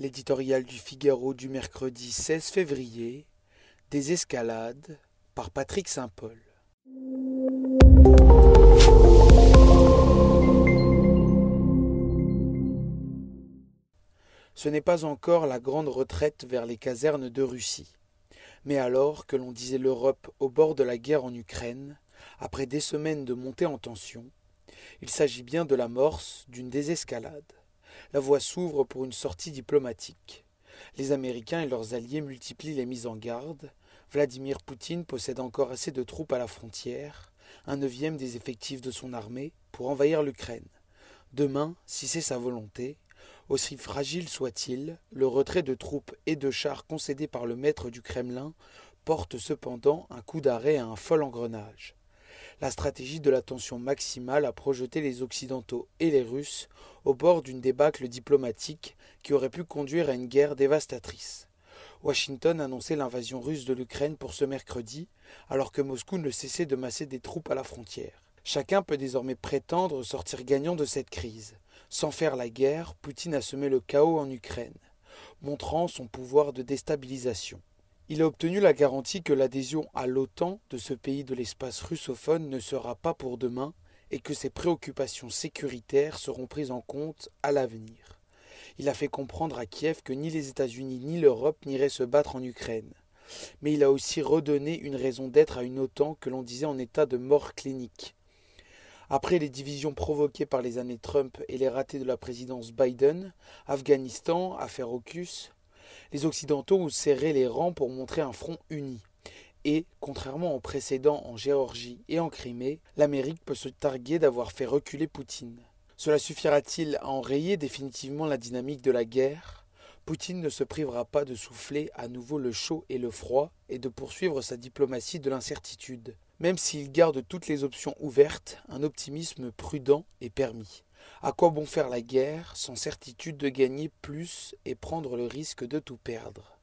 L'éditorial du Figaro du mercredi 16 février, Des escalades, par Patrick Saint-Paul. Ce n'est pas encore la grande retraite vers les casernes de Russie. Mais alors que l'on disait l'Europe au bord de la guerre en Ukraine, après des semaines de montée en tension, il s'agit bien de l'amorce d'une désescalade. La voie s'ouvre pour une sortie diplomatique. Les Américains et leurs alliés multiplient les mises en garde. Vladimir Poutine possède encore assez de troupes à la frontière, un neuvième des effectifs de son armée, pour envahir l'Ukraine. Demain, si c'est sa volonté, aussi fragile soit-il, le retrait de troupes et de chars concédés par le maître du Kremlin porte cependant un coup d'arrêt à un fol engrenage la stratégie de la tension maximale a projeté les Occidentaux et les Russes au bord d'une débâcle diplomatique qui aurait pu conduire à une guerre dévastatrice. Washington annonçait l'invasion russe de l'Ukraine pour ce mercredi, alors que Moscou ne cessait de masser des troupes à la frontière. Chacun peut désormais prétendre sortir gagnant de cette crise. Sans faire la guerre, Poutine a semé le chaos en Ukraine, montrant son pouvoir de déstabilisation. Il a obtenu la garantie que l'adhésion à l'OTAN de ce pays de l'espace russophone ne sera pas pour demain et que ses préoccupations sécuritaires seront prises en compte à l'avenir. Il a fait comprendre à Kiev que ni les États-Unis ni l'Europe n'iraient se battre en Ukraine. Mais il a aussi redonné une raison d'être à une OTAN que l'on disait en état de mort clinique. Après les divisions provoquées par les années Trump et les ratés de la présidence Biden, Afghanistan, affaire AUKUS, les Occidentaux ont serré les rangs pour montrer un front uni. Et, contrairement aux précédents en Géorgie et en Crimée, l'Amérique peut se targuer d'avoir fait reculer Poutine. Cela suffira-t-il à enrayer définitivement la dynamique de la guerre? Poutine ne se privera pas de souffler à nouveau le chaud et le froid et de poursuivre sa diplomatie de l'incertitude. Même s'il garde toutes les options ouvertes, un optimisme prudent est permis. À quoi bon faire la guerre sans certitude de gagner plus et prendre le risque de tout perdre?